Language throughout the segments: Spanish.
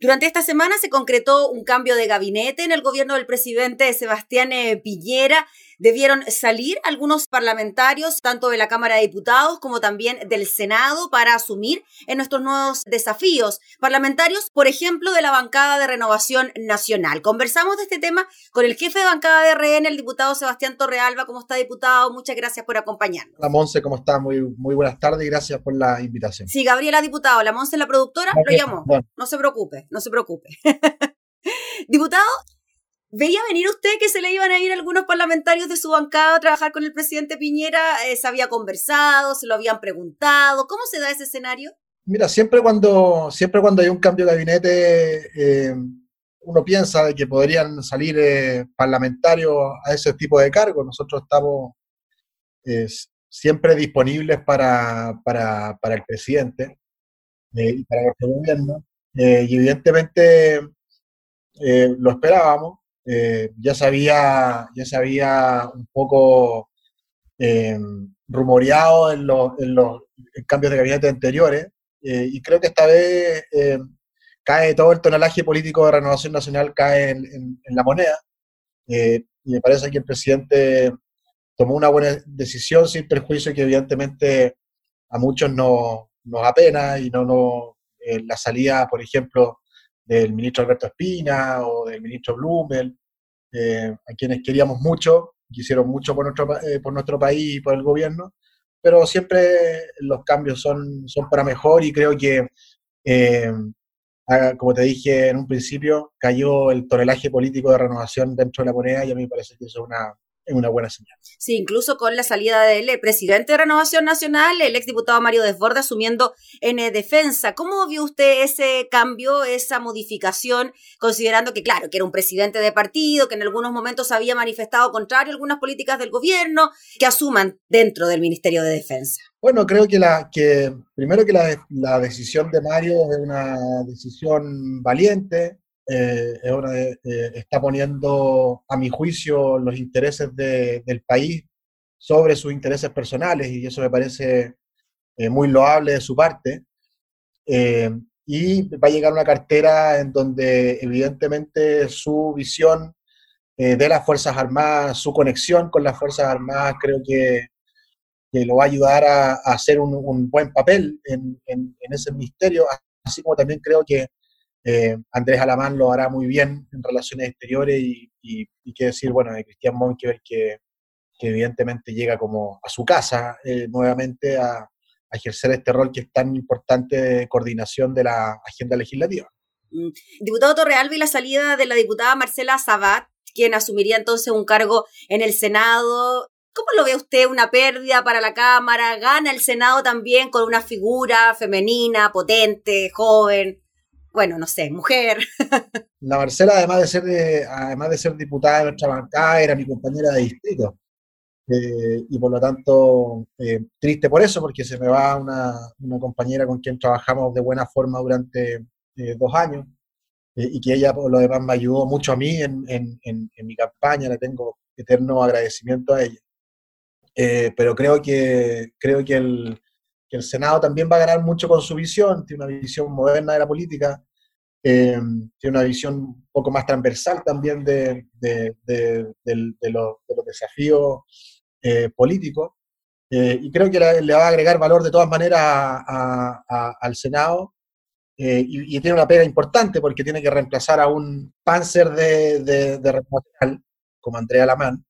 Durante esta semana se concretó un cambio de gabinete en el gobierno del presidente Sebastián eh, Piñera debieron salir algunos parlamentarios, tanto de la Cámara de Diputados como también del Senado, para asumir en nuestros nuevos desafíos. Parlamentarios, por ejemplo, de la bancada de Renovación Nacional. Conversamos de este tema con el jefe de bancada de RN, el diputado Sebastián Torrealba. ¿Cómo está, diputado? Muchas gracias por acompañarnos. La Monse, ¿cómo está? Muy, muy buenas tardes y gracias por la invitación. Sí, Gabriela, diputado. La Monse, la productora, lo llamó. No se preocupe, no se preocupe. diputado, ¿Veía venir usted que se le iban a ir algunos parlamentarios de su bancada a trabajar con el presidente Piñera? Eh, ¿Se había conversado? ¿Se lo habían preguntado? ¿Cómo se da ese escenario? Mira, siempre cuando, siempre cuando hay un cambio de gabinete, eh, uno piensa que podrían salir eh, parlamentarios a ese tipo de cargos. Nosotros estamos siempre disponibles para, para, para el presidente y para nuestro gobierno. Y evidentemente lo esperábamos. Eh, ya, sabía ya sabía un poco eh, rumoreado en los, en los cambios de gabinete anteriores, eh, y creo que esta vez cae todo el tonelaje político de Renovación Nacional, cae en, la moneda, y me parece que el presidente tomó una buena decisión sin perjuicio que evidentemente a muchos nos, nos apena y no, no la salida, por ejemplo, del ministro Alberto Espina o del ministro Blumel, eh, a quienes queríamos mucho, quisieron mucho por nuestro, eh, nuestro país y por el gobierno, pero siempre los cambios son, para mejor y creo que, eh, como te dije en un principio, cayó el tonelaje político de renovación dentro de la moneda y a mí me parece que eso es una, es una buena señal. Sí, incluso con la salida del presidente de Renovación Nacional, el exdiputado Mario Desbordes asumiendo en eh, defensa. ¿Cómo vio usted ese cambio, esa modificación, considerando que, claro, que era un presidente de partido, que en algunos momentos había manifestado contrario a algunas políticas del gobierno, que asuman dentro del Ministerio de Defensa? Bueno, creo que, la, que primero que la, la decisión de Mario es una decisión valiente, eh, eh, está poniendo, a mi juicio, los intereses del país sobre sus intereses personales y eso me parece eh, muy loable de su parte. y va a llegar una cartera en donde evidentemente su visión de las Fuerzas Armadas, su conexión con las Fuerzas Armadas, creo que, que lo va a ayudar a, hacer un, buen papel en, en, ese ministerio, así como también creo que eh, Andrés Alamán lo hará muy bien en relaciones exteriores y, y, qué decir, bueno, de Cristian Monkever que, que evidentemente llega como a su casa eh, nuevamente a, ejercer este rol que es tan importante de coordinación de la agenda legislativa. Mm. Diputado Torrealba y la salida de la diputada Marcela Sabat, quien asumiría entonces un cargo en el Senado. ¿Cómo lo ve usted? ¿Una pérdida para la Cámara? ¿Gana el Senado también con una figura femenina, potente, joven? Bueno, no sé, mujer. La Marcela, además de ser, además de ser diputada de nuestra bancada, era mi compañera de distrito. Eh, y por lo tanto, eh, triste por eso, porque se me va una, una, compañera con quien trabajamos de buena forma durante eh, dos años y que ella, por lo demás, me ayudó mucho a mí en, en, en, mi campaña, le tengo eterno agradecimiento a ella. pero creo que, creo que el, que el Senado también va a ganar mucho con su visión, tiene una visión moderna de la política, eh, tiene una visión un poco más transversal también de, los desafíos eh, políticos. Eh, y creo que le va a agregar valor de todas maneras al Senado. Y, tiene una pega importante porque tiene que reemplazar a un panzer de, de, como Andrea Lamán,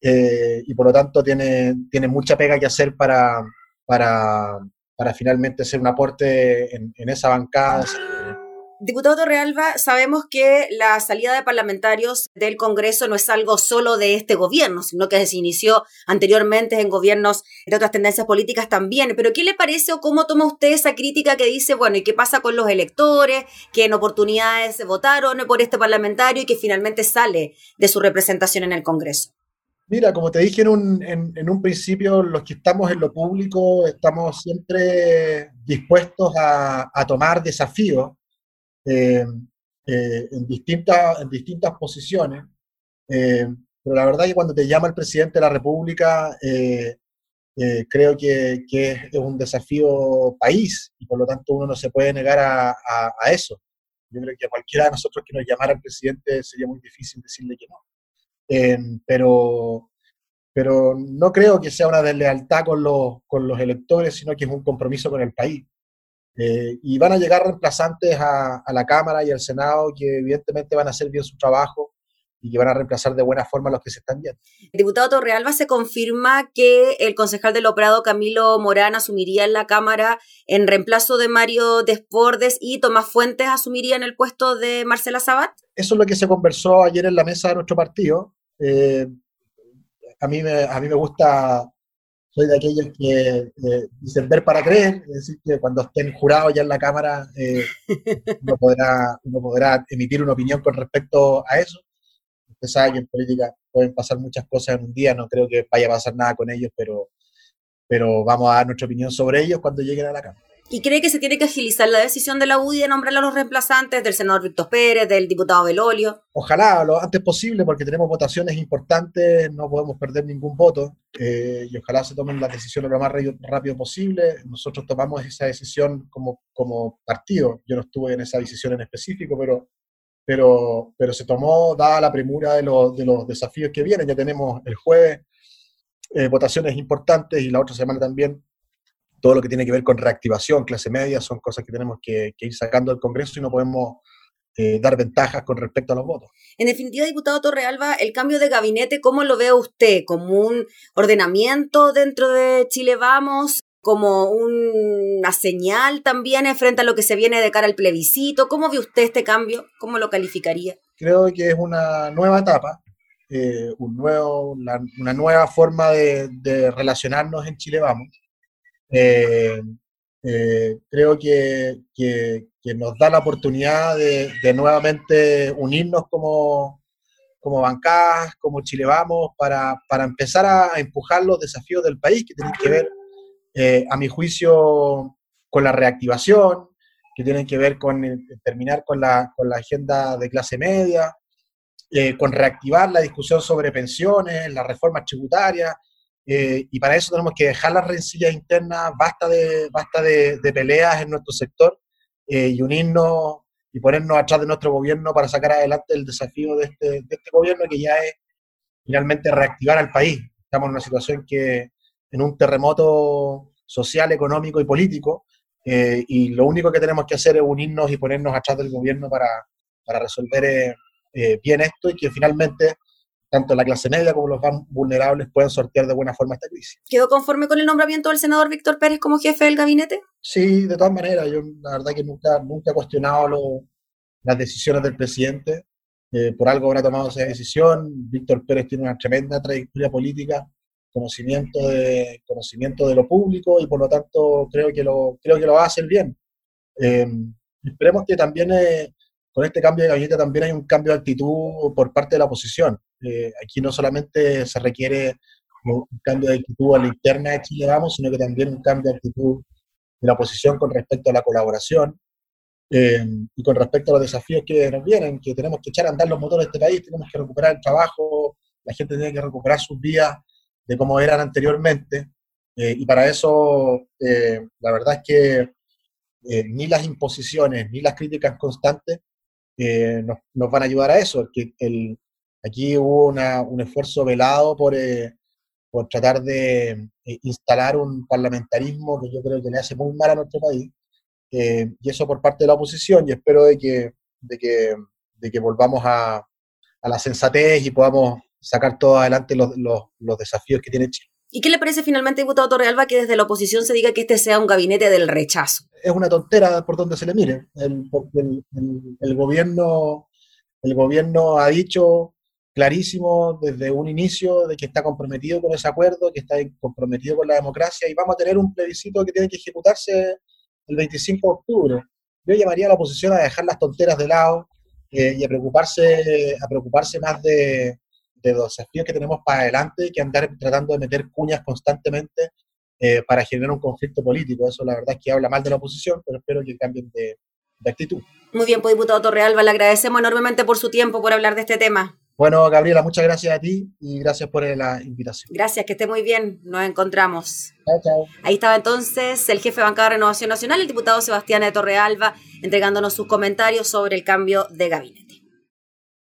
y por lo tanto tiene, tiene mucha pega que hacer para, para, para finalmente hacer un aporte en, en esa bancada. Diputado Torrealba, sabemos que la salida de parlamentarios del Congreso no es algo solo de este gobierno, sino que se inició anteriormente en gobiernos de otras tendencias políticas también. Pero ¿qué le parece o cómo toma usted esa crítica que dice, bueno, ¿y qué pasa con los electores que en oportunidades votaron por este parlamentario y que finalmente sale de su representación en el Congreso? Mira, como te dije en un, en, un, principio, los que estamos en lo público estamos siempre dispuestos a, tomar desafíos eh, eh, en, distintas, en distintas posiciones, eh, pero la verdad es que cuando te llama el presidente de la República, creo que, es un desafío país y por lo tanto uno no se puede negar a, a, eso. Yo creo que a cualquiera de nosotros que nos llamara al presidente sería muy difícil decirle que no. Em, pero, pero no creo que sea una deslealtad con los, con los electores, sino que es un compromiso con el país. Eh, y van a llegar reemplazantes a, a, la Cámara y al Senado que evidentemente van a hacer bien su trabajo y que van a reemplazar de buena forma a los que se están viendo. Diputado Torrealba, se confirma que el concejal del operado Camilo Morán asumiría en la Cámara en reemplazo de Mario Despordes y Tomás Fuentes asumiría en el puesto de Marcela Sabat. Eso es lo que se conversó ayer en la mesa de nuestro partido. Eh, a, mí me, a mí me gusta, soy de aquellos que eh, dicen ver para creer, es decir, que cuando estén jurados ya en la Cámara eh, uno, podrá, uno podrá emitir una opinión con respecto a eso Usted sabe que en política pueden pasar muchas cosas en un día, no creo que vaya a pasar nada con ellos, pero, pero vamos a dar nuestra opinión sobre ellos cuando lleguen a la Cámara. ¿Y cree que se tiene que agilizar la decisión de la UDI de nombrar a los reemplazantes del senador Víctor Pérez, del diputado Belolio? Ojalá, lo antes posible, porque tenemos votaciones importantes, no podemos perder ningún voto eh, y ojalá se tomen las decisiones lo más rápido posible. Nosotros tomamos esa decisión como, como partido. Yo no estuve en esa decisión en específico, pero pero, pero se tomó dada la premura de, los, de los desafíos que vienen. Ya tenemos el jueves eh, votaciones importantes y la otra semana también todo lo que tiene que ver con reactivación, clase media, son cosas que tenemos que, ir sacando del Congreso y no podemos eh, dar ventajas con respecto a los votos. En definitiva, diputado Torrealba, el cambio de gabinete, ¿cómo lo ve usted? ¿Como un ordenamiento dentro de Chile Vamos? como una señal también frente a lo que se viene de cara al plebiscito. ¿Cómo ve usted este cambio? ¿Cómo lo calificaría? Creo que es una nueva etapa, eh, un nuevo, una nueva forma de, relacionarnos en Chile Vamos. Eh, eh, creo que, que, nos da la oportunidad de, nuevamente unirnos como, como bancadas, como Chile Vamos, para, para empezar a empujar los desafíos del país que tienen que ver eh, a mi juicio, con la reactivación, que tienen que ver con terminar con la, con la, agenda de clase media, con reactivar la discusión sobre pensiones, las reformas tributarias, eh, y para eso tenemos que dejar las rencillas internas, basta de, basta de, peleas en nuestro sector y unirnos y ponernos atrás de nuestro gobierno para sacar adelante el desafío de este, de este gobierno que ya es finalmente reactivar al país. Estamos en una situación que, en un terremoto social, económico y político, eh, y lo único que tenemos que hacer es unirnos y ponernos atrás del gobierno para, para resolver eh, eh, bien esto y que finalmente tanto la clase media como los más vulnerables puedan sortear de buena forma esta crisis. ¿Quedó conforme con el nombramiento del senador Víctor Pérez como jefe del gabinete? Sí, de todas maneras. Yo la verdad que nunca, nunca he cuestionado las decisiones del presidente. por algo habrá tomado esa decisión. Víctor Pérez tiene una tremenda trayectoria política conocimiento de, conocimiento de lo público y por lo tanto creo que lo, creo que lo va a hacer bien. Em, esperemos que también eh, con este cambio de gabinete también hay un cambio de actitud por parte de la oposición. Eh, aquí no solamente se requiere un cambio de actitud a la interna de Chile Vamos, sino que también un cambio de actitud de la oposición con respecto a la colaboración em, y con respecto a los desafíos que nos vienen, que tenemos que echar a andar los motores de este país, tenemos que recuperar el trabajo, la gente tiene que recuperar sus días de cómo eran anteriormente. Eh, y para eso, eh, la verdad es que eh, ni las imposiciones ni las críticas constantes nos, nos, van a ayudar a eso. Que el, aquí hubo una, un esfuerzo velado por, por tratar de instalar un parlamentarismo que yo creo que le hace muy mal a nuestro país. y eso por parte de la oposición. Y espero de que, volvamos a, a la sensatez y podamos sacar todo adelante los, desafíos que tiene Chile. ¿Y qué le parece finalmente, diputado Torrealba, que desde la oposición se diga que este sea un gabinete del rechazo? Es una tontera por donde se le mire. El, gobierno, el gobierno ha dicho clarísimo desde un inicio de que está comprometido con ese acuerdo, que está comprometido con la democracia y vamos a tener un plebiscito que tiene que ejecutarse el 25 de octubre. Yo llamaría a la oposición a dejar las tonteras de lado eh, y a preocuparse, a preocuparse más de, de los desafíos que tenemos para adelante que andar tratando de meter cuñas constantemente eh, para generar un conflicto político. Eso la verdad es que habla mal de la oposición, pero espero que cambien de, actitud. Muy bien, pues diputado Torrealba, le agradecemos enormemente por su tiempo, por hablar de este tema. Bueno, Gabriela, muchas gracias a ti y gracias por la invitación. Gracias, que esté muy bien. Nos encontramos. Chao, chao. Ahí estaba entonces el jefe de bancada de Renovación Nacional, el diputado Sebastián de Torrealba, entregándonos sus comentarios sobre el cambio de gabinete.